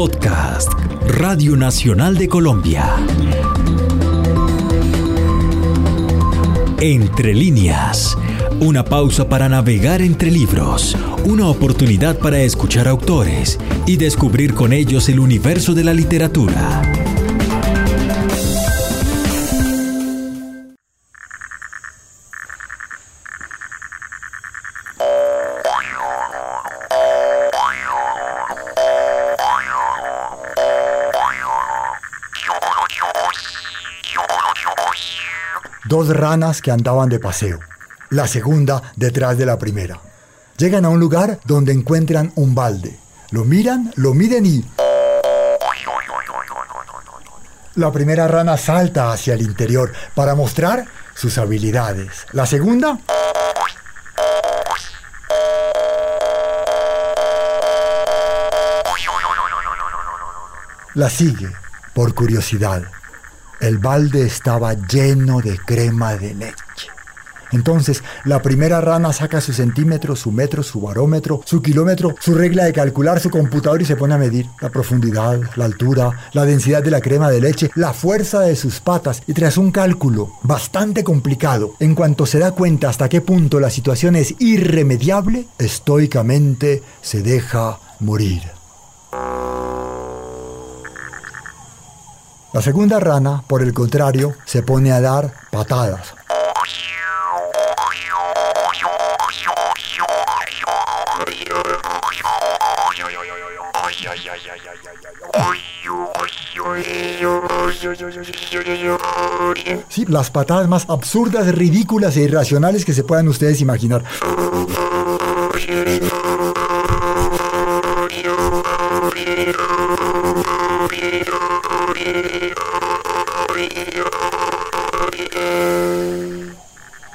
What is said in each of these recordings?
Podcast, Radio Nacional de Colombia. Entre líneas, una pausa para navegar entre libros, una oportunidad para escuchar autores y descubrir con ellos el universo de la literatura. Dos ranas que andaban de paseo, la segunda detrás de la primera. Llegan a un lugar donde encuentran un balde. Lo miran, lo miden y... La primera rana salta hacia el interior para mostrar sus habilidades. La segunda... La sigue por curiosidad. El balde estaba lleno de crema de leche. Entonces, la primera rana saca su centímetro, su metro, su barómetro, su kilómetro, su regla de calcular, su computador y se pone a medir la profundidad, la altura, la densidad de la crema de leche, la fuerza de sus patas y tras un cálculo bastante complicado, en cuanto se da cuenta hasta qué punto la situación es irremediable, estoicamente se deja morir. La segunda rana, por el contrario, se pone a dar patadas. Sí, las patadas más absurdas, ridículas e irracionales que se puedan ustedes imaginar.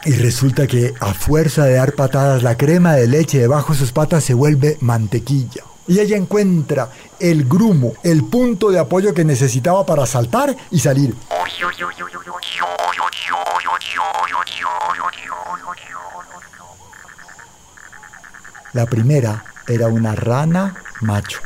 Y resulta que a fuerza de dar patadas la crema de leche debajo de sus patas se vuelve mantequilla. Y ella encuentra el grumo, el punto de apoyo que necesitaba para saltar y salir. La primera era una rana macho.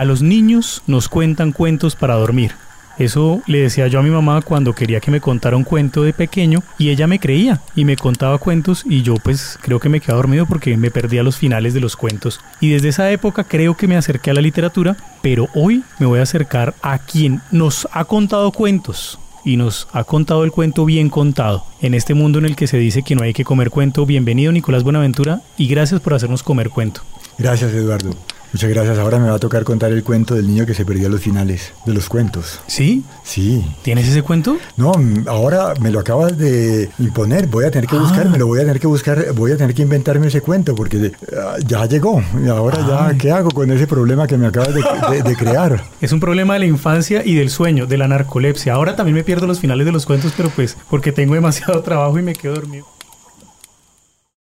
A los niños nos cuentan cuentos para dormir. Eso le decía yo a mi mamá cuando quería que me contara un cuento de pequeño y ella me creía y me contaba cuentos y yo pues creo que me quedaba dormido porque me perdía los finales de los cuentos. Y desde esa época creo que me acerqué a la literatura, pero hoy me voy a acercar a quien nos ha contado cuentos y nos ha contado el cuento bien contado. En este mundo en el que se dice que no hay que comer cuento, bienvenido Nicolás Buenaventura y gracias por hacernos comer cuento. Gracias Eduardo. Muchas gracias. Ahora me va a tocar contar el cuento del niño que se perdió a los finales de los cuentos. ¿Sí? Sí. ¿Tienes ese cuento? No, ahora me lo acabas de imponer. Voy a tener que buscarme, lo voy a tener que buscar, voy a tener que inventarme ese cuento porque ah, ya llegó. Y ahora ya, ¿qué hago con ese problema que me acabas de, de crear? Es un problema de la infancia y del sueño, de la narcolepsia. Ahora también me pierdo los finales de los cuentos, pero pues porque tengo demasiado trabajo y me quedo dormido.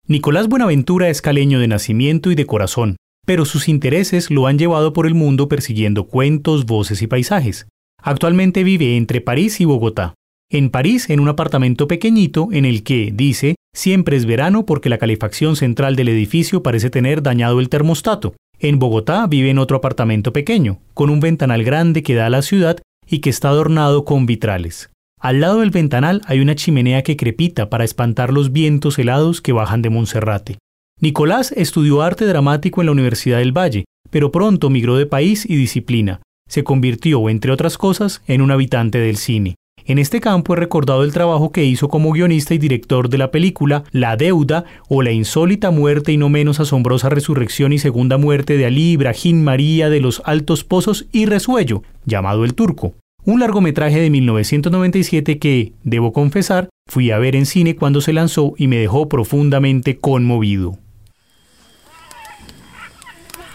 Nicolás Buenaventura es caleño de nacimiento y de corazón pero sus intereses lo han llevado por el mundo persiguiendo cuentos, voces y paisajes. Actualmente vive entre París y Bogotá. En París, en un apartamento pequeñito en el que, dice, siempre es verano porque la calefacción central del edificio parece tener dañado el termostato. En Bogotá vive en otro apartamento pequeño, con un ventanal grande que da a la ciudad y que está adornado con vitrales. Al lado del ventanal hay una chimenea que crepita para espantar los vientos helados que bajan de Monserrate. Nicolás estudió arte dramático en la Universidad del Valle, pero pronto migró de país y disciplina. Se convirtió, entre otras cosas, en un habitante del cine. En este campo he recordado el trabajo que hizo como guionista y director de la película La Deuda o La insólita muerte y no menos asombrosa resurrección y segunda muerte de Ali Ibrahim María de los Altos Pozos y Resuello, llamado El Turco. Un largometraje de 1997 que, debo confesar, fui a ver en cine cuando se lanzó y me dejó profundamente conmovido.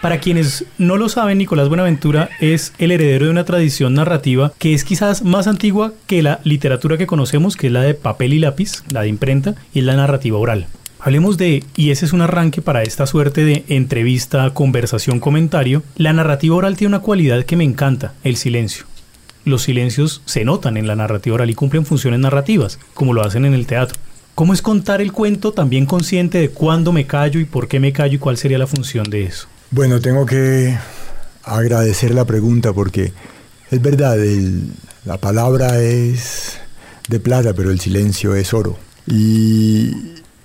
Para quienes no lo saben, Nicolás Buenaventura es el heredero de una tradición narrativa que es quizás más antigua que la literatura que conocemos, que es la de papel y lápiz, la de imprenta, y es la narrativa oral. Hablemos de, y ese es un arranque para esta suerte de entrevista, conversación, comentario, la narrativa oral tiene una cualidad que me encanta, el silencio. Los silencios se notan en la narrativa oral y cumplen funciones narrativas, como lo hacen en el teatro ¿Cómo es contar el cuento también consciente de cuándo me callo y por qué me callo y cuál sería la función de eso? Bueno, tengo que agradecer la pregunta porque es verdad, la palabra es de plata, pero el silencio es oro. Y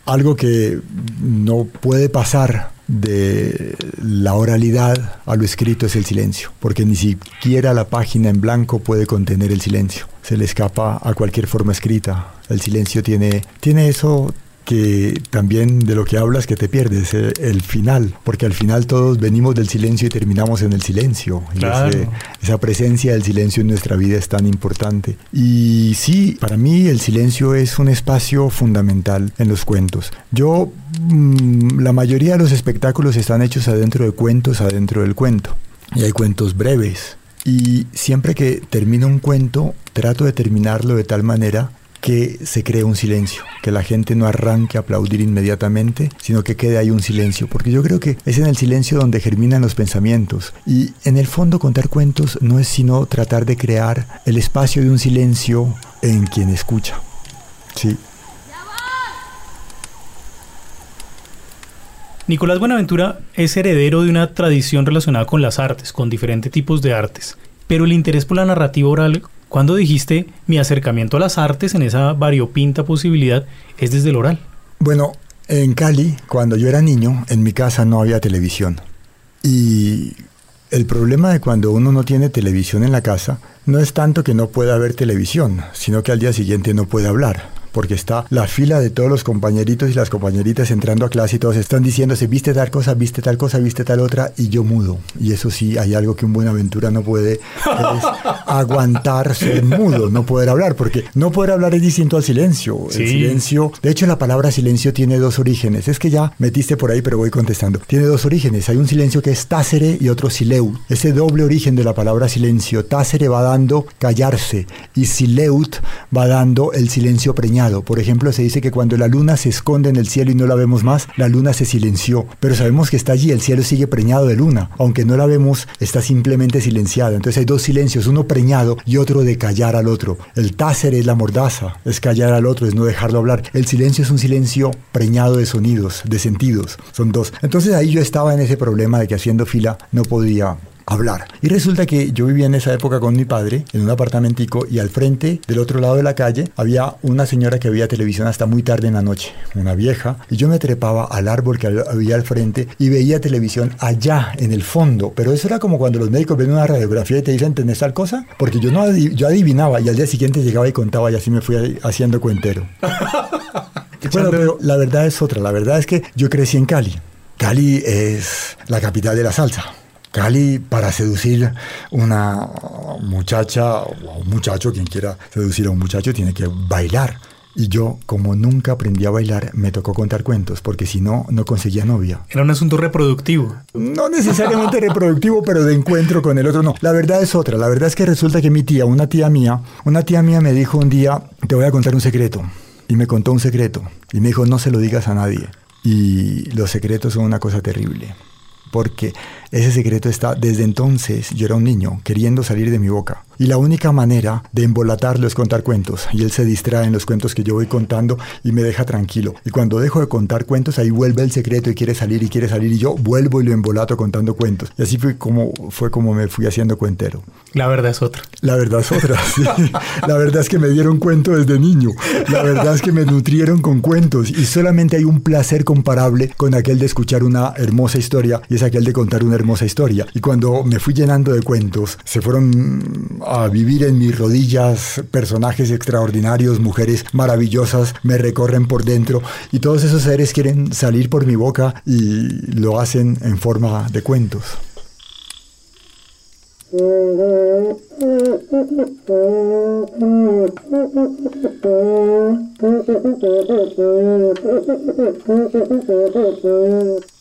algo que no puede pasar de la oralidad a lo escrito es el silencio, porque ni siquiera la página en blanco puede contener el silencio. Se le escapa a cualquier forma escrita. El silencio tiene, tiene eso que también de lo que hablas que te pierdes, eh, el final, porque al final todos venimos del silencio y terminamos en el silencio. esa presencia del silencio en nuestra vida es tan importante. Y sí, para mí el silencio es un espacio fundamental en los cuentos. Yo, mm, la mayoría de los espectáculos están hechos adentro de cuentos, adentro del cuento. Y hay cuentos breves. Y siempre que termino un cuento, trato de terminarlo de tal manera que se cree un silencio, que la gente no arranque a aplaudir inmediatamente, sino que quede ahí un silencio, porque yo creo que es en el silencio donde germinan los pensamientos. Y en el fondo contar cuentos no es sino tratar de crear el espacio de un silencio en quien escucha. Sí. Nicolás Buenaventura es heredero de una tradición relacionada con las artes, con diferentes tipos de artes, pero el interés por la narrativa oral cuando dijiste mi acercamiento a las artes en esa variopinta posibilidad es desde el oral? Bueno, en Cali, cuando yo era niño, en mi casa no había televisión. Y el problema de cuando uno no tiene televisión en la casa no es tanto que no pueda ver televisión, sino que al día siguiente no puede hablar porque está la fila de todos los compañeritos y las compañeritas entrando a clase y todos están diciéndose, viste tal cosa, viste tal cosa, viste tal otra, y yo mudo. Y eso sí, hay algo que un Buenaventura no puede es aguantar ser mudo, no poder hablar, porque no poder hablar es distinto al silencio. El silencio, de hecho la palabra silencio tiene dos orígenes. Es que ya metiste por ahí, pero voy contestando. Tiene dos orígenes. Hay un silencio que es tácere y otro sileut. Ese doble origen de la palabra silencio, tácere va dando callarse y sileut va dando el silencio preñado por ejemplo, se dice que cuando la luna se esconde en el cielo y no la vemos más, la luna se silenció. Pero sabemos que está allí, el cielo sigue preñado de luna. Aunque no la vemos, está simplemente silenciada. Entonces hay dos silencios, uno preñado y otro de callar al otro. El tácer es la mordaza, es callar al otro, es no dejarlo hablar. El silencio es un silencio preñado de sonidos, de sentidos. Son dos. Entonces ahí yo estaba en ese problema de que haciendo fila no podía hablar. Y resulta que yo vivía en esa época con mi padre en un apartamentico y al frente, del otro lado de la calle, había una señora que veía televisión hasta muy tarde en la noche, una vieja, y yo me trepaba al árbol que había al frente y veía televisión allá en el fondo, pero eso era como cuando los médicos ven una radiografía y te dicen, ¿tenés tal cosa? Porque yo no yo adivinaba y al día siguiente llegaba y contaba y así me fui haciendo cuentero. bueno, pero la verdad es otra, la verdad es que yo crecí en Cali. Cali es la capital de la salsa. Cali para seducir una muchacha o un muchacho, quien quiera seducir a un muchacho, tiene que bailar. Y yo, como nunca aprendí a bailar, me tocó contar cuentos, porque si no, no conseguía novia. Era un asunto reproductivo. No necesariamente reproductivo, pero de encuentro con el otro, no. La verdad es otra. La verdad es que resulta que mi tía, una tía mía, una tía mía me dijo un día, te voy a contar un secreto. Y me contó un secreto. Y me dijo, no se lo digas a nadie. Y los secretos son una cosa terrible porque ese secreto está desde entonces, yo era un niño, queriendo salir de mi boca. Y la única manera de embolatarlo es contar cuentos. Y él se distrae en los cuentos que yo voy contando y me deja tranquilo. Y cuando dejo de contar cuentos, ahí vuelve el secreto y quiere salir y quiere salir. Y yo vuelvo y lo embolato contando cuentos. Y así fue como, fue como me fui haciendo cuentero. La verdad es otra. La verdad es otra, sí. La verdad es que me dieron cuento desde niño. La verdad es que me nutrieron con cuentos. Y solamente hay un placer comparable con aquel de escuchar una hermosa historia y es aquel de contar una hermosa historia. Y cuando me fui llenando de cuentos, se fueron a vivir en mis rodillas personajes extraordinarios, mujeres maravillosas, me recorren por dentro y todos esos seres quieren salir por mi boca y lo hacen en forma de cuentos.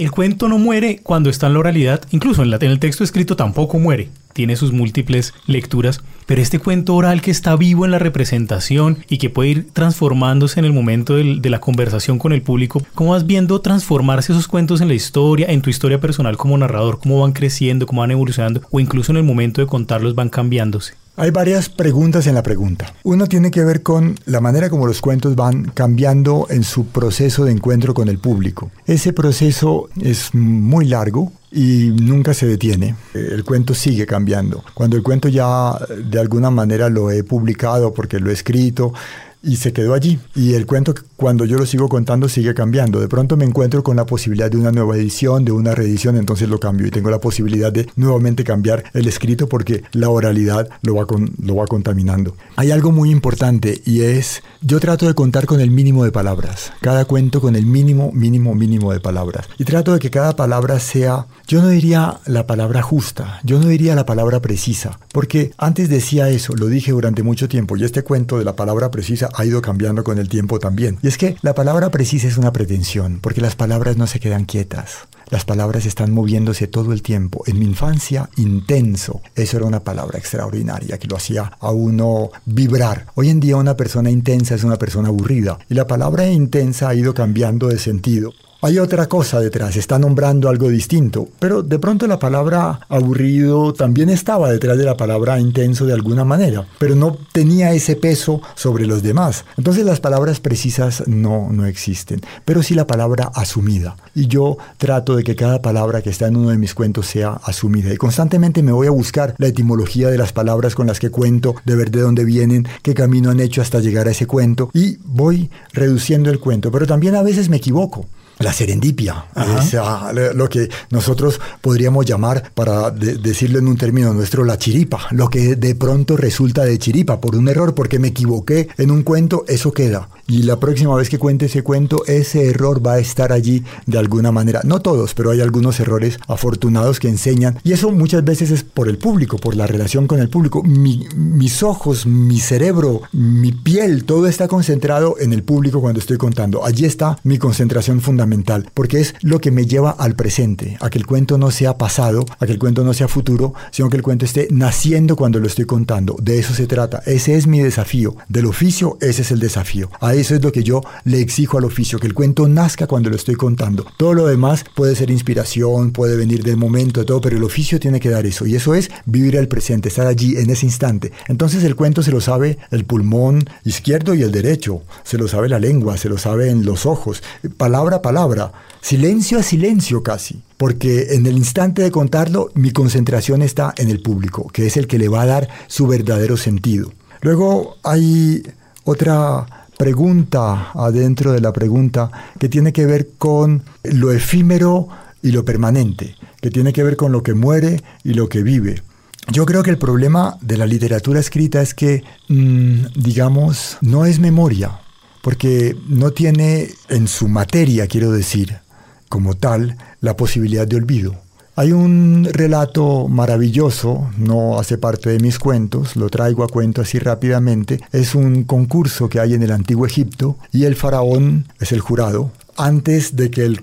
El cuento no muere cuando está en la oralidad, incluso en, el texto escrito tampoco muere, tiene sus múltiples lecturas, pero este cuento oral que está vivo en la representación y que puede ir transformándose en el momento de la conversación con el público, ¿cómo vas viendo transformarse esos cuentos en la historia, en tu historia personal como narrador, cómo van creciendo, cómo van evolucionando o incluso en el momento de contarlos van cambiándose? Hay varias preguntas en la pregunta. Una tiene que ver con la manera como los cuentos van cambiando en su proceso de encuentro con el público. Ese proceso es muy largo, y nunca se detiene. El cuento sigue cambiando. Cuando el cuento ya de alguna manera lo he publicado porque lo he escrito, y se quedó allí. Y el cuento, cuando yo lo sigo contando, sigue cambiando. De pronto me encuentro con la posibilidad de una nueva edición, de una reedición, entonces lo cambio y tengo la posibilidad de nuevamente cambiar el escrito porque la oralidad lo va, con, lo va contaminando. Hay algo muy importante y es, yo trato de contar con el mínimo de palabras, cada cuento con el mínimo, mínimo, mínimo de palabras. Y trato de que cada palabra sea, yo no diría la palabra justa, yo no diría la palabra precisa, porque antes decía eso, lo dije durante mucho tiempo, y este cuento de la palabra precisa ha ido cambiando con el tiempo también. Y es que la palabra precisa es una pretensión, porque las palabras no se quedan quietas. Las palabras están moviéndose todo el tiempo. En mi infancia, intenso. Eso era una palabra extraordinaria que lo hacía a uno vibrar. Hoy en día una persona intensa es una persona aburrida. Y la palabra intensa ha ido cambiando de sentido. Hay otra cosa detrás, está nombrando algo distinto, pero de pronto la palabra aburrido también estaba detrás de la palabra intenso de alguna manera, pero no tenía ese peso sobre los demás. Entonces las palabras precisas no, no existen, pero sí la palabra asumida. Y yo trato de que cada palabra que está en uno de mis cuentos sea asumida. Y constantemente me voy a buscar la etimología de las palabras con las que cuento, de ver de dónde vienen, qué camino han hecho hasta llegar a ese cuento, y voy reduciendo el cuento, pero también a veces me equivoco la serendipia, es lo que nosotros podríamos llamar, para decirlo en un término nuestro, la chiripa, lo que de pronto resulta de chiripa por un error, porque me equivoqué en un cuento, eso queda. Y la próxima vez que cuente ese cuento, ese error va a estar allí de alguna manera. No todos, pero hay algunos errores afortunados que enseñan. Y eso muchas veces es por el público, por la relación con el público. mis ojos, mi cerebro, mi piel, todo está concentrado en el público cuando estoy contando. Allí está mi concentración fundamental porque es lo que me lleva al presente, a que el cuento no sea pasado, a que el cuento no sea futuro, sino que el cuento esté naciendo cuando lo estoy contando. De eso se trata. Ese es mi desafío. Del oficio, ese es el desafío. A eso es lo que yo le exijo al oficio, que el cuento nazca cuando lo estoy contando. Todo lo demás puede ser inspiración, puede venir del momento, todo, pero el oficio tiene que dar eso. Y eso es vivir el presente, estar allí en ese instante. Entonces el cuento se lo sabe el pulmón izquierdo y el derecho, se lo sabe la lengua, se lo sabe en los ojos, palabra a palabra silencio a silencio casi, porque en el instante de contarlo mi concentración está en el público, que es el que le va a dar su verdadero sentido. Luego hay otra pregunta adentro de la pregunta que tiene que ver con lo efímero y lo permanente, que tiene que ver con lo que muere y lo que vive. Yo creo que el problema de la literatura escrita es que, mm, digamos, no es memoria, porque no tiene en su materia, quiero decir, como tal, la posibilidad de olvido. Hay un relato maravilloso, no hace parte de mis cuentos, lo traigo a cuento así rápidamente. Es un concurso que hay en el antiguo Egipto y el faraón es el jurado antes de que el,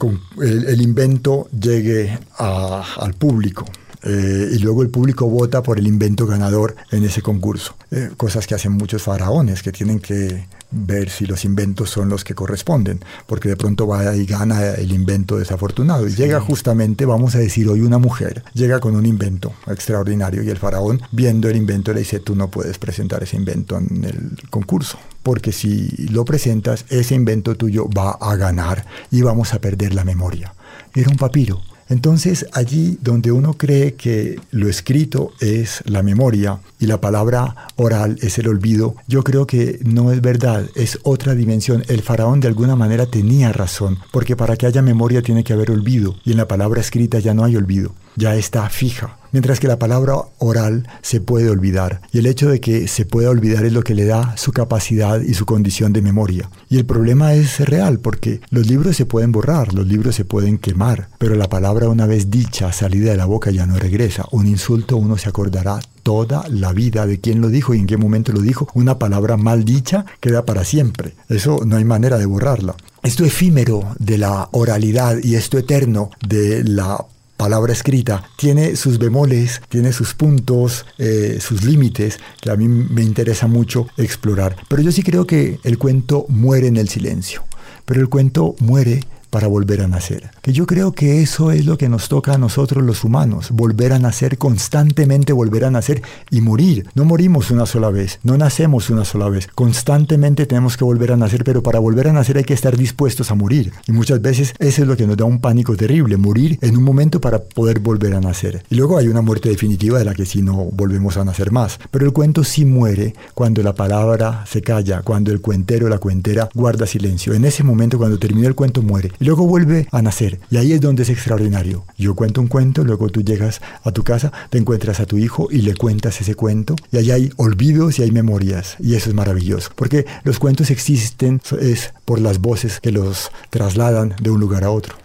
invento llegue al público. Eh, y luego el público vota por el invento ganador en ese concurso. Eh, cosas que hacen muchos faraones que tienen que ver si los inventos son los que corresponden, porque de pronto va y gana el invento desafortunado. Y llega justamente, vamos a decir hoy, una mujer, llega con un invento extraordinario y el faraón, viendo el invento, le dice, tú no puedes presentar ese invento en el concurso, porque si lo presentas, ese invento tuyo va a ganar y vamos a perder la memoria. Era un papiro entonces allí donde uno cree que lo escrito es la memoria y la palabra oral es el olvido, yo creo que no es verdad, es otra dimensión. El faraón de alguna manera tenía razón, porque para que haya memoria tiene que haber olvido y en la palabra escrita ya no hay olvido, ya está fija mientras que la palabra oral se puede olvidar. Y el hecho de que se pueda olvidar es lo que le da su capacidad y su condición de memoria. Y el problema es real, porque los libros se pueden borrar, los libros se pueden quemar, pero la palabra una vez dicha, salida de la boca, ya no regresa. Un insulto uno se acordará toda la vida de quién lo dijo y en qué momento lo dijo. Una palabra mal dicha queda para siempre. Eso no hay manera de borrarla. Esto efímero de la oralidad y esto eterno de la palabra escrita tiene sus bemoles, tiene sus puntos, eh, sus límites, que a mí me interesa mucho explorar. Pero yo sí creo que el cuento muere en el silencio, pero el cuento muere para volver a nacer. Que yo creo que eso es lo que nos toca a nosotros los humanos, volver a nacer constantemente, volver a nacer y morir. No morimos una sola vez, no nacemos una sola vez. Constantemente tenemos que volver a nacer, pero para volver a nacer hay que estar dispuestos a morir. Y muchas veces eso es lo que nos da un pánico terrible, morir en un momento para poder volver a nacer. Y luego hay una muerte definitiva de la que si no volvemos a nacer más. Pero el cuento sí muere cuando la palabra se calla, cuando el cuentero o la cuentera guarda silencio. En ese momento, cuando termina el cuento, muere. Y luego vuelve a nacer. Y ahí es donde es extraordinario. Yo cuento un cuento, luego tú llegas a tu casa, te encuentras a tu hijo y le cuentas ese cuento. Y ahí hay olvidos y hay memorias. Y eso es maravilloso. Porque los cuentos existen es por las voces que los trasladan de un lugar a otro.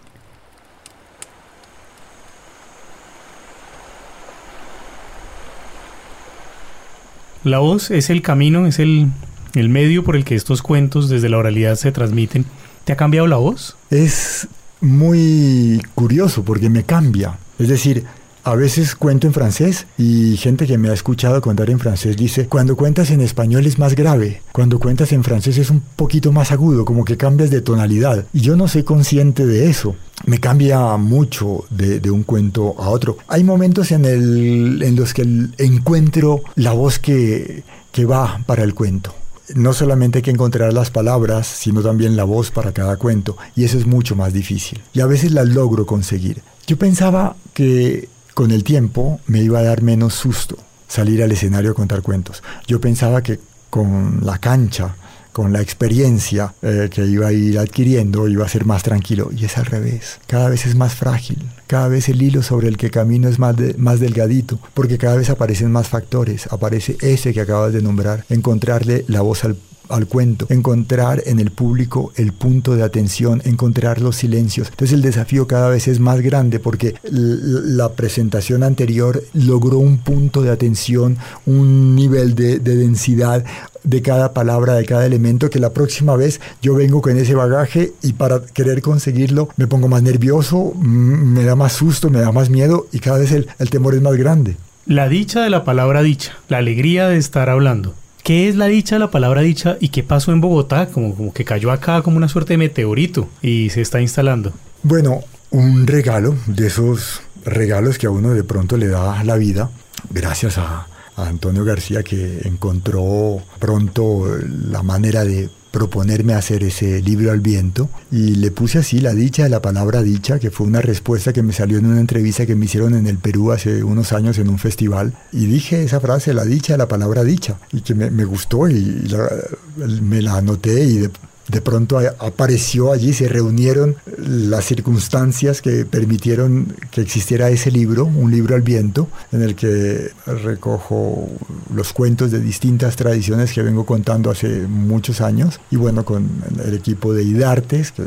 La voz es el camino, es el, el medio por el que estos cuentos desde la oralidad se transmiten. ¿Te ha cambiado la voz? Es muy curioso porque me cambia. Es decir, a veces cuento en francés y gente que me ha escuchado contar en francés dice, cuando cuentas en español es más grave, cuando cuentas en francés es un poquito más agudo, como que cambias de tonalidad. Y yo no soy consciente de eso. Me cambia mucho de, un cuento a otro. Hay momentos en, el, los que encuentro la voz que va para el cuento no solamente hay que encontrar las palabras, sino también la voz para cada cuento, y eso es mucho más difícil. Y a veces la logro conseguir. Yo pensaba que con el tiempo me iba a dar menos susto salir al escenario a contar cuentos. Yo pensaba que con la cancha, con la experiencia eh, que iba a ir adquiriendo, iba a ser más tranquilo. Y es al revés. Cada vez es más frágil. Cada vez el hilo sobre el que camino es más, más delgadito, porque cada vez aparecen más factores. Aparece ese que acabas de nombrar, encontrarle la voz al al cuento, encontrar en el público el punto de atención, encontrar los silencios. Entonces el desafío cada vez es más grande porque la presentación anterior logró un punto de atención, un nivel de, densidad de cada palabra, de cada elemento, que la próxima vez yo vengo con ese bagaje y para querer conseguirlo me pongo más nervioso, me da más susto, me da más miedo y cada vez el, temor es más grande. La dicha de la palabra dicha, la alegría de estar hablando. ¿Qué es la dicha, la palabra dicha y qué pasó en Bogotá? Como, como que cayó acá como una suerte de meteorito y se está instalando. Bueno, un regalo de esos regalos que a uno de pronto le da la vida, gracias a, a Antonio García que encontró pronto la manera de proponerme hacer ese libro al viento. Y le puse así la dicha de la palabra dicha, que fue una respuesta que me salió en una entrevista que me hicieron en el Perú hace unos años en un festival. Y dije esa frase, la dicha de la palabra dicha, y que me, gustó y me la anoté y de, de pronto apareció allí, se reunieron las circunstancias que permitieron que existiera ese libro, un libro al viento, en el que recojo los cuentos de distintas tradiciones que vengo contando hace muchos años. Y bueno, con el equipo de IDARTES, que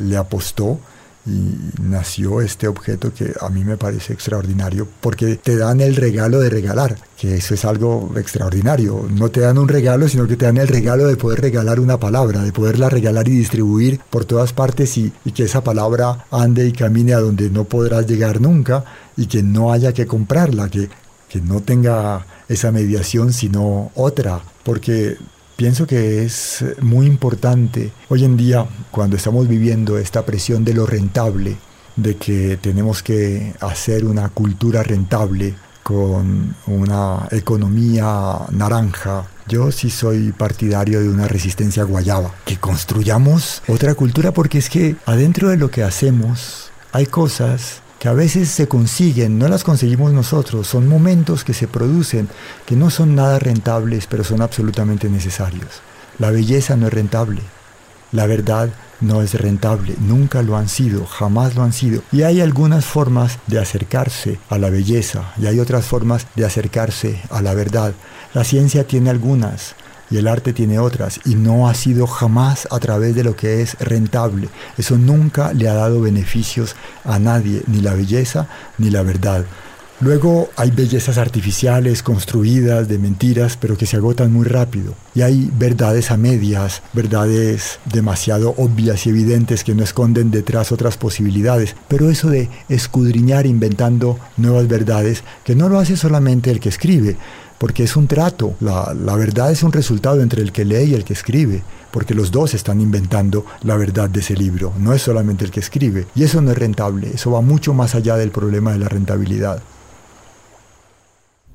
le apostó y nació este objeto que a mí me parece extraordinario porque te dan el regalo de regalar, que eso es algo extraordinario. No te dan un regalo, sino que te dan el regalo de poder regalar una palabra, de poderla regalar y distribuir por todas partes y, que esa palabra ande y camine a donde no podrás llegar nunca y que no haya que comprarla, que, que no tenga esa mediación sino otra, porque Pienso que es muy importante hoy en día, cuando estamos viviendo esta presión de lo rentable, de que tenemos que hacer una cultura rentable con una economía naranja. Yo sí soy partidario de una resistencia guayaba, que construyamos otra cultura porque es que adentro de lo que hacemos hay cosas que a veces se consiguen, no las conseguimos nosotros, son momentos que se producen que no son nada rentables, pero son absolutamente necesarios. La belleza no es rentable, la verdad no es rentable, nunca lo han sido, jamás lo han sido. Y hay algunas formas de acercarse a la belleza y hay otras formas de acercarse a la verdad. La ciencia tiene algunas, y el arte tiene otras y no ha sido jamás a través de lo que es rentable. Eso nunca le ha dado beneficios a nadie, ni la belleza ni la verdad. Luego hay bellezas artificiales construidas de mentiras, pero que se agotan muy rápido. Y hay verdades a medias, verdades demasiado obvias y evidentes que no esconden detrás otras posibilidades. Pero eso de escudriñar inventando nuevas verdades, que no lo hace solamente el que escribe, porque es un trato. La, verdad es un resultado entre el que lee y el que escribe porque los dos están inventando la verdad de ese libro, no es solamente el que escribe. Y eso no es rentable, eso va mucho más allá del problema de la rentabilidad.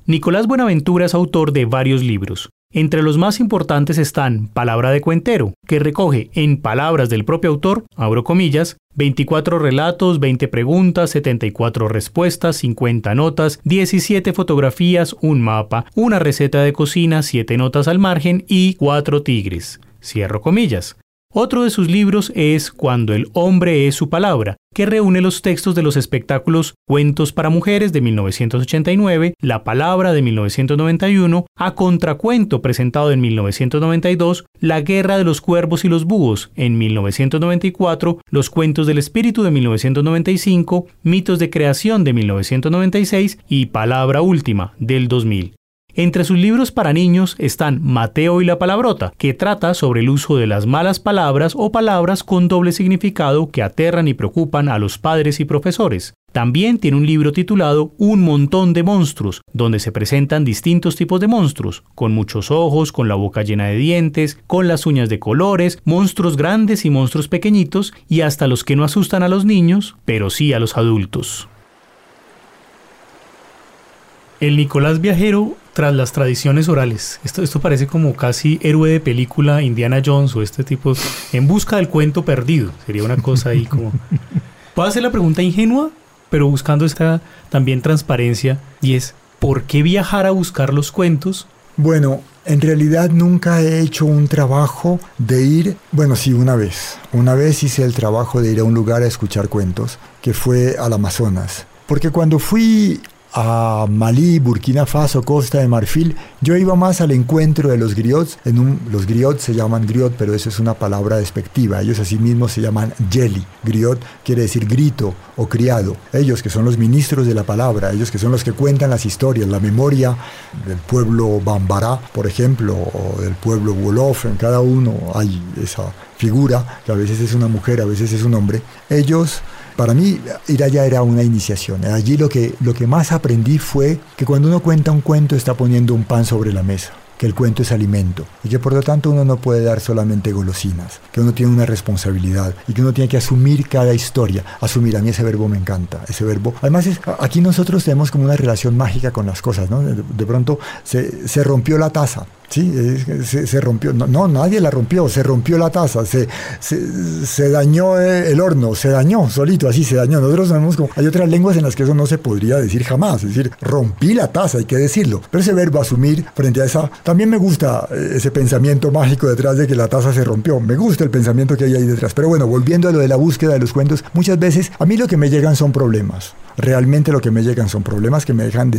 Nicolás Buenaventura es autor de varios libros. Entre los más importantes están Palabra de Cuentero, que recoge en palabras del propio autor, abro comillas, 24 relatos, 20 preguntas, 74 respuestas, 50 notas, 17 fotografías, un mapa, una receta de cocina, 7 notas al margen y 4 tigres. Cierro comillas. Otro de sus libros es Cuando el hombre es su palabra, que reúne los textos de los espectáculos Cuentos para Mujeres de 1989, La Palabra de 1991, A Contracuento presentado en 1992, La Guerra de los Cuervos y los Búhos en 1994, Los Cuentos del Espíritu de 1995, Mitos de Creación de 1996 y Palabra Última del 2000. Entre sus libros para niños están Mateo y la Palabrota, que trata sobre el uso de las malas palabras o palabras con doble significado que aterran y preocupan a los padres y profesores. También tiene un libro titulado Un montón de monstruos, donde se presentan distintos tipos de monstruos, con muchos ojos, con la boca llena de dientes, con las uñas de colores, monstruos grandes y monstruos pequeñitos, y hasta los que no asustan a los niños, pero sí a los adultos. El Nicolás Viajero tras las tradiciones orales. Esto, esto parece como casi héroe de película Indiana Jones o este tipo en busca del cuento perdido. Sería una cosa ahí como... Puedo hacer la pregunta ingenua, pero buscando esta también transparencia y es, ¿por qué viajar a buscar los cuentos? Bueno, en realidad nunca he hecho un trabajo de ir, bueno, sí, una vez. Una vez hice el trabajo de ir a un lugar a escuchar cuentos, que fue al Amazonas. Porque cuando fui a Malí, Burkina Faso, Costa de Marfil, yo iba más al encuentro de los griots. En un, los griots se llaman griot, pero eso es una palabra despectiva. Ellos así mismos se llaman yeli. Griot quiere decir grito o criado. Ellos que son los ministros de la palabra, ellos que son los que cuentan las historias, la memoria del pueblo Bambará, por ejemplo, o del pueblo Wolof, en cada uno hay esa figura, que a veces es una mujer, a veces es un hombre. Ellos para mí ir allá era una iniciación. Allí lo que, lo que más aprendí fue que cuando uno cuenta un cuento está poniendo un pan sobre la mesa que el cuento es alimento y que por lo tanto uno no puede dar solamente golosinas, que uno tiene una responsabilidad y que uno tiene que asumir cada historia. Asumir, a mí ese verbo me encanta, ese verbo. Además, es, aquí nosotros tenemos como una relación mágica con las cosas, ¿no? De, pronto se, se rompió la taza Sí, se, rompió. No, nadie la rompió, se rompió la taza, se, dañó el horno, se dañó solito, así se dañó. Nosotros sabemos como. Hay otras lenguas en las que eso no se podría decir jamás. Es decir, rompí la taza, hay que decirlo. Pero ese verbo asumir frente a esa. También me gusta eh, ese pensamiento mágico detrás de que la taza se rompió. Me gusta el pensamiento que hay ahí detrás. Pero bueno, volviendo a lo de la búsqueda de los cuentos, muchas veces a mí lo que me llegan son problemas. Realmente lo que me llegan son problemas que me dejan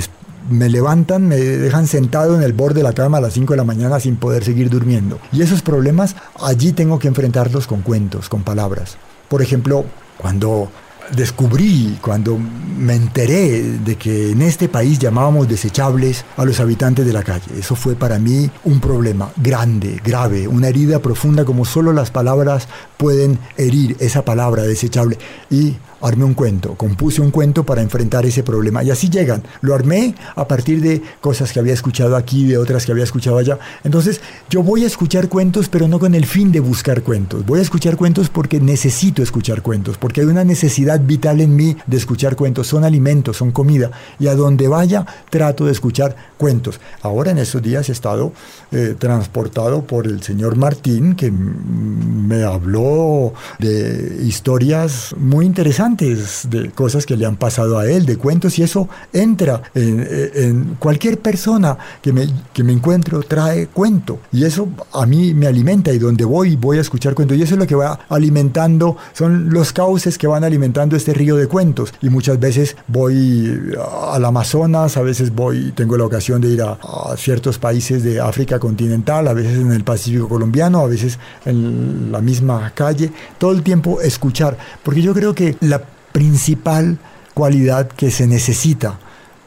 me levantan, me dejan sentado en el borde de la cama a las 5 de la mañana sin poder seguir durmiendo. Y esos problemas allí tengo que enfrentarlos con cuentos, con palabras. Por ejemplo, cuando descubrí, cuando me enteré de que en este país llamábamos desechables a los habitantes de la calle. Eso fue para mí un problema grande, grave, una herida profunda como solo las palabras pueden herir esa palabra desechable. Y armé un cuento, compuse un cuento para enfrentar ese problema. Y así llegan. Lo armé a partir de cosas que había escuchado aquí, de otras que había escuchado allá. Entonces, yo voy a escuchar cuentos, pero no con el fin de buscar cuentos. Voy a escuchar cuentos porque necesito escuchar cuentos, porque hay una necesidad vital en mí de escuchar cuentos. Son alimentos, son comida. Y a donde vaya, trato de escuchar cuentos. Ahora en estos días he estado eh, transportado por el señor Martín, que me habló de historias muy interesantes de cosas que le han pasado a él, de cuentos, y eso entra en, cualquier persona que me, que me encuentro, trae cuento. Y eso a mí me alimenta y donde voy voy a escuchar cuentos. Y eso es lo que va alimentando, son los cauces que van alimentando este río de cuentos. Y muchas veces voy al Amazonas, a veces voy, tengo la ocasión de ir a, a ciertos países de África continental, a veces en el Pacífico colombiano, a veces en la misma calle. Todo el tiempo escuchar, porque yo creo que la principal cualidad que se necesita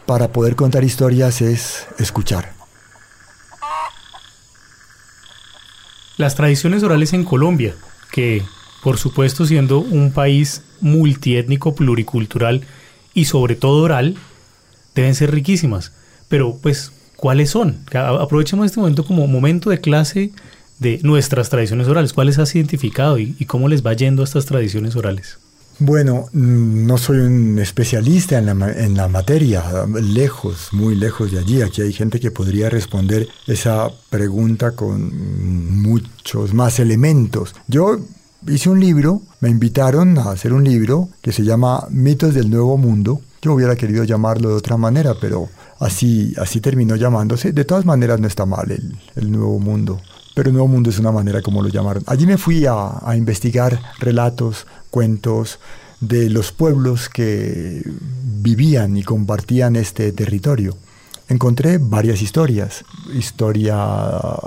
para poder contar historias es escuchar. Las tradiciones orales en Colombia, que por supuesto siendo un país multiétnico, pluricultural y sobre todo oral, deben ser riquísimas. Pero pues ¿cuáles son? Aprovechemos este momento como momento de clase de nuestras tradiciones orales. ¿Cuáles has identificado y, cómo les va yendo a estas tradiciones orales? Bueno, mm, no soy un especialista en la, en la, materia, lejos, muy lejos de allí. Aquí hay gente que podría responder esa pregunta con muchos más elementos. Yo hice un libro, me invitaron a hacer un libro que se llama Mitos del Nuevo Mundo. Yo hubiera querido llamarlo de otra manera, pero así, así terminó llamándose. De todas maneras no está mal el, el Nuevo Mundo pero Nuevo Mundo es una manera como lo llamaron. Allí me fui a, investigar relatos, cuentos de los pueblos que vivían y compartían este territorio. Encontré varias historias, historia,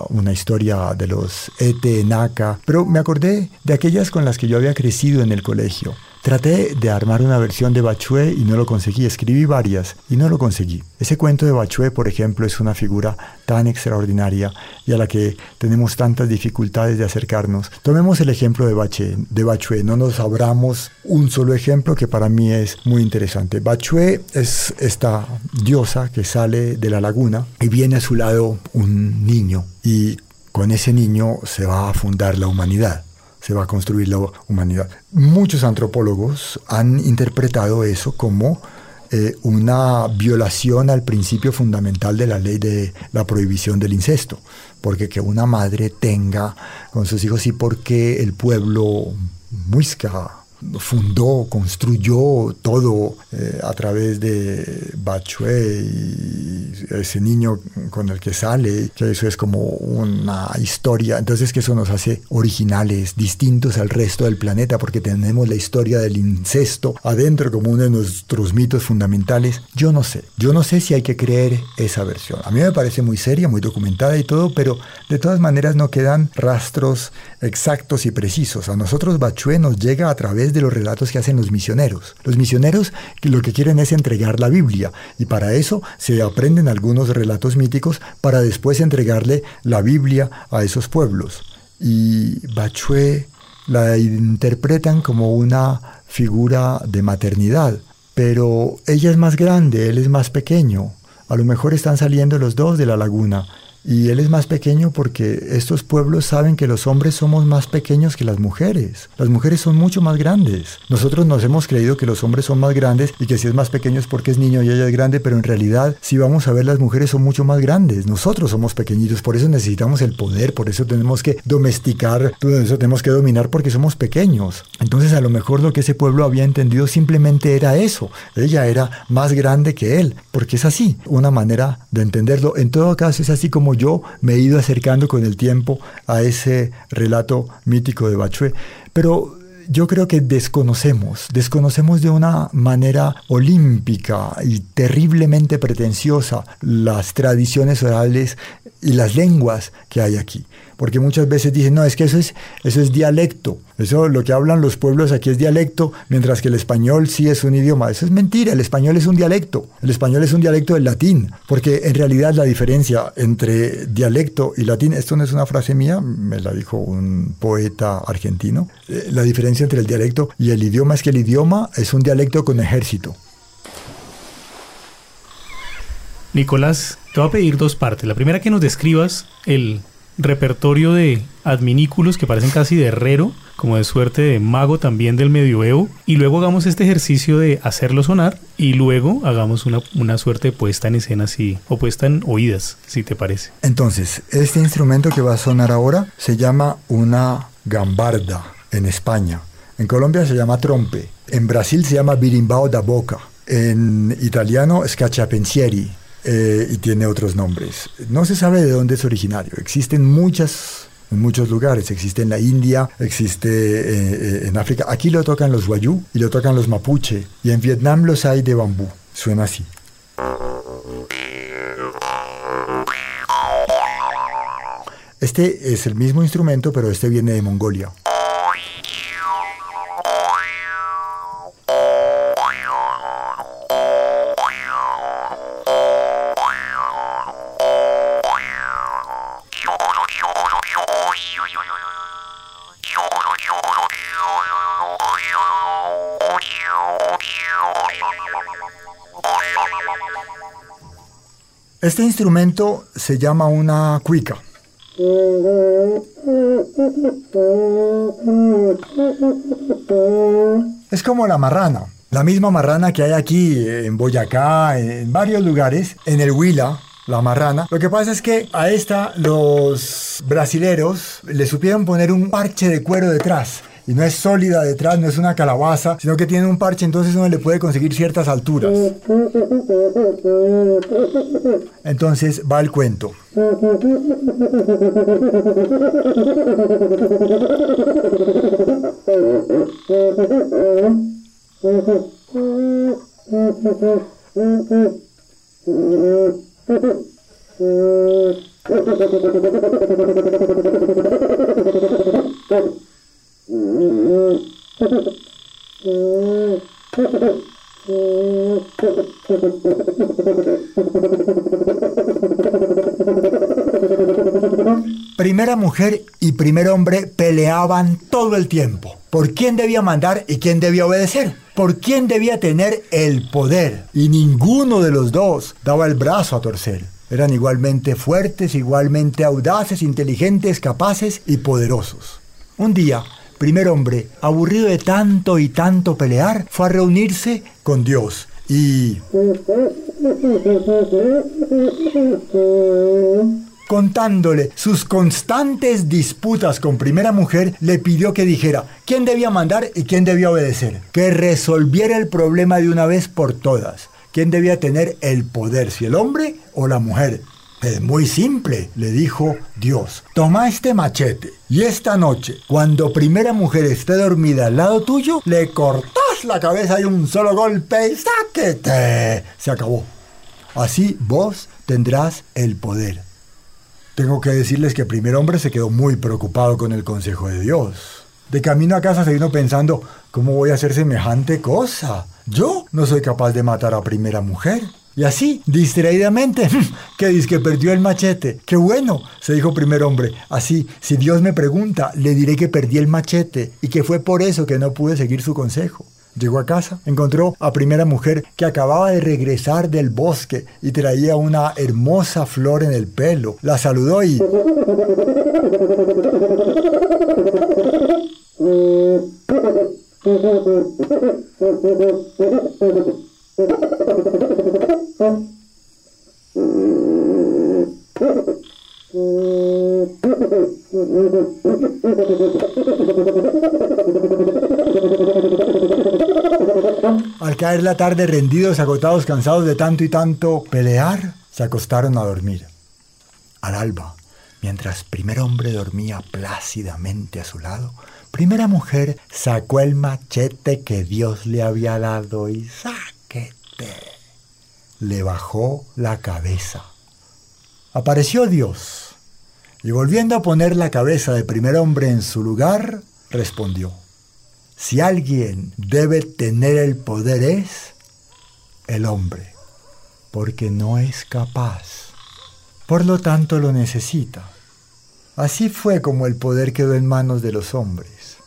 una historia de los Ete, Naka, pero me acordé de aquellas con las que yo había crecido en el colegio. Traté de armar una versión de Bachue y no lo conseguí. Escribí varias y no lo conseguí. Ese cuento de Bachue, por ejemplo, es una figura tan extraordinaria y a la que tenemos tantas dificultades de acercarnos. Tomemos el ejemplo de Bachue. De Bachue. No nos abramos un solo ejemplo que para mí es muy interesante. Bachue es esta diosa que sale de la laguna y viene a su lado un niño y con ese niño se va a fundar la humanidad se va a construir la humanidad. Muchos antropólogos han interpretado eso como eh, una violación al principio fundamental de la ley de la prohibición del incesto, porque que una madre tenga con sus hijos y porque el pueblo muisca fundó, construyó todo eh, a través de Bachue y ese niño con el que sale, que eso es como una historia, entonces que eso nos hace originales, distintos al resto del planeta, porque tenemos la historia del incesto adentro como uno de nuestros mitos fundamentales. Yo no sé, yo no sé si hay que creer esa versión. A mí me parece muy seria, muy documentada y todo, pero de todas maneras no quedan rastros exactos y precisos. A nosotros Bachue nos llega a través de los relatos que hacen los misioneros. Los misioneros lo que quieren es entregar la Biblia y para eso se aprenden algunos relatos míticos para después entregarle la Biblia a esos pueblos. Y Bachue la interpretan como una figura de maternidad, pero ella es más grande, él es más pequeño. A lo mejor están saliendo los dos de la laguna y él es más pequeño porque estos pueblos saben que los hombres somos más pequeños que las mujeres. Las mujeres son mucho más grandes. Nosotros nos hemos creído que los hombres son más grandes y que si es más pequeño es porque es niño y ella es grande, pero en realidad si vamos a ver las mujeres son mucho más grandes. Nosotros somos pequeñitos, por eso necesitamos el poder, por eso tenemos que domesticar, por eso tenemos que dominar porque somos pequeños. Entonces a lo mejor lo que ese pueblo había entendido simplemente era eso. Ella era más grande que él, porque es así, una manera de entenderlo. En todo caso es así como yo me he ido acercando con el tiempo a ese relato mítico de Bachue. Pero yo creo que desconocemos, desconocemos de una manera olímpica y terriblemente pretenciosa las tradiciones orales y las lenguas que hay aquí porque muchas veces dicen, no, es que eso es, eso es dialecto, eso lo que hablan los pueblos aquí es dialecto, mientras que el español sí es un idioma. Eso es mentira, el español es un dialecto, el español es un dialecto del latín, porque en realidad la diferencia entre dialecto y latín, esto no es una frase mía, me la dijo un poeta argentino, eh, la diferencia entre el dialecto y el idioma es que el idioma es un dialecto con ejército. Nicolás, te voy a pedir dos partes. La primera que nos describas el repertorio de adminículos que parecen casi de herrero, como de suerte de mago también del medioevo, y luego hagamos este ejercicio de hacerlo sonar y luego hagamos una, una suerte puesta en escena así, o puesta en oídas, si te parece. Entonces, este instrumento que va a sonar ahora se llama una gambarda en España. En Colombia se llama trompe. En Brasil se llama birimbao da boca. En italiano scacciapensieri eh, y tiene otros nombres. No se sabe de dónde es originario. Existen muchas en muchos lugares. Existe en la India, existe eh, eh, en África. Aquí lo tocan los Wayuu y lo tocan los Mapuche. Y en Vietnam los hay de bambú. Suena así. Este es el mismo instrumento, pero este viene de Mongolia. Este instrumento se llama una cuica. Es como la marrana. La misma marrana que hay aquí en Boyacá, en varios lugares, en el Huila, la marrana. Lo que pasa es que a esta los brasileros le supieron poner un parche de cuero detrás. Y no es sólida detrás, no es una calabaza, sino que tiene un parche, entonces uno le puede conseguir ciertas alturas. Entonces va el cuento. Primera mujer y primer hombre peleaban todo el tiempo. ¿Por quién debía mandar y quién debía obedecer? ¿Por quién debía tener el poder? Y ninguno de los dos daba el brazo a torcer. Eran igualmente fuertes, igualmente audaces, inteligentes, capaces y poderosos. Un día, primer hombre, aburrido de tanto y tanto pelear, fue a reunirse con Dios y... Contándole sus constantes disputas con primera mujer, le pidió que dijera quién debía mandar y quién debía obedecer, que resolviera el problema de una vez por todas. ¿Quién debía tener el poder, si el hombre o la mujer? Es muy simple, le dijo Dios. Toma este machete y esta noche, cuando primera mujer esté dormida al lado tuyo, le cortas la cabeza de un solo golpe y sáquete. Se acabó. Así vos tendrás el poder. Tengo que decirles que primer hombre se quedó muy preocupado con el consejo de Dios. De camino a casa se vino pensando, ¿cómo voy a hacer semejante cosa? Yo no soy capaz de matar a primera mujer. Y así, distraídamente, que dice que perdió el machete. ¡Qué bueno! se dijo primer hombre. Así, si Dios me pregunta, le diré que perdí el machete y que fue por eso que no pude seguir su consejo. Llegó a casa, encontró a primera mujer que acababa de regresar del bosque y traía una hermosa flor en el pelo. La saludó y... Al caer la tarde, rendidos, agotados, cansados de tanto y tanto pelear, se acostaron a dormir. Al alba, mientras primer hombre dormía plácidamente a su lado, primera mujer sacó el machete que Dios le había dado y sáquete. Le bajó la cabeza. Apareció Dios y volviendo a poner la cabeza de primer hombre en su lugar, respondió. Si alguien debe tener el poder es el hombre, porque no es capaz. Por lo tanto lo necesita. Así fue como el poder quedó en manos de los hombres.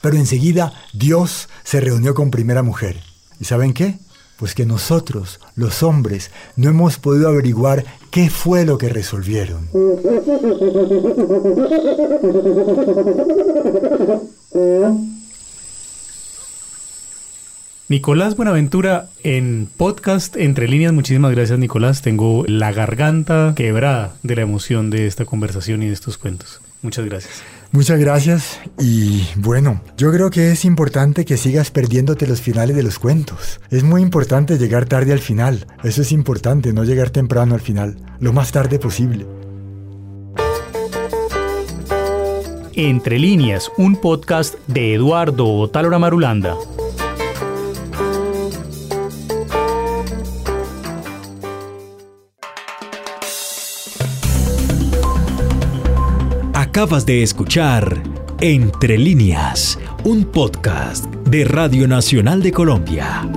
Pero enseguida Dios se reunió con primera mujer. ¿Y saben qué? Pues que nosotros, los hombres, no hemos podido averiguar qué fue lo que resolvieron. Nicolás Buenaventura en podcast Entre líneas. Muchísimas gracias Nicolás. Tengo la garganta quebrada de la emoción de esta conversación y de estos cuentos. Muchas gracias. Muchas gracias y bueno, yo creo que es importante que sigas perdiéndote los finales de los cuentos. Es muy importante llegar tarde al final. Eso es importante, no llegar temprano al final, lo más tarde posible. Entre líneas, un podcast de Eduardo Otálora Marulanda. Acabas de escuchar Entre líneas, un podcast de Radio Nacional de Colombia.